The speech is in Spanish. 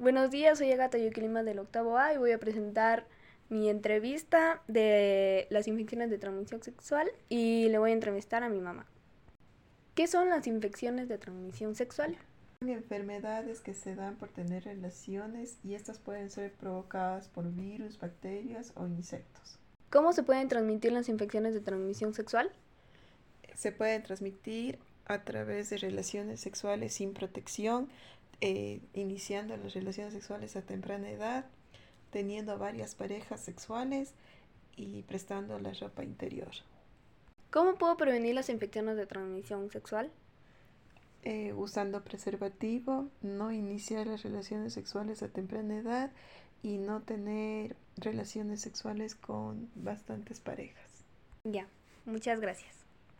Buenos días, soy Agata Yuquilima del octavo A y voy a presentar mi entrevista de las infecciones de transmisión sexual y le voy a entrevistar a mi mamá. ¿Qué son las infecciones de transmisión sexual? Son enfermedades que se dan por tener relaciones y estas pueden ser provocadas por virus, bacterias o insectos. ¿Cómo se pueden transmitir las infecciones de transmisión sexual? Se pueden transmitir a través de relaciones sexuales sin protección, eh, iniciando las relaciones sexuales a temprana edad, teniendo varias parejas sexuales y prestando la ropa interior. ¿Cómo puedo prevenir las infecciones de transmisión sexual? Eh, usando preservativo, no iniciar las relaciones sexuales a temprana edad y no tener relaciones sexuales con bastantes parejas. Ya, muchas gracias.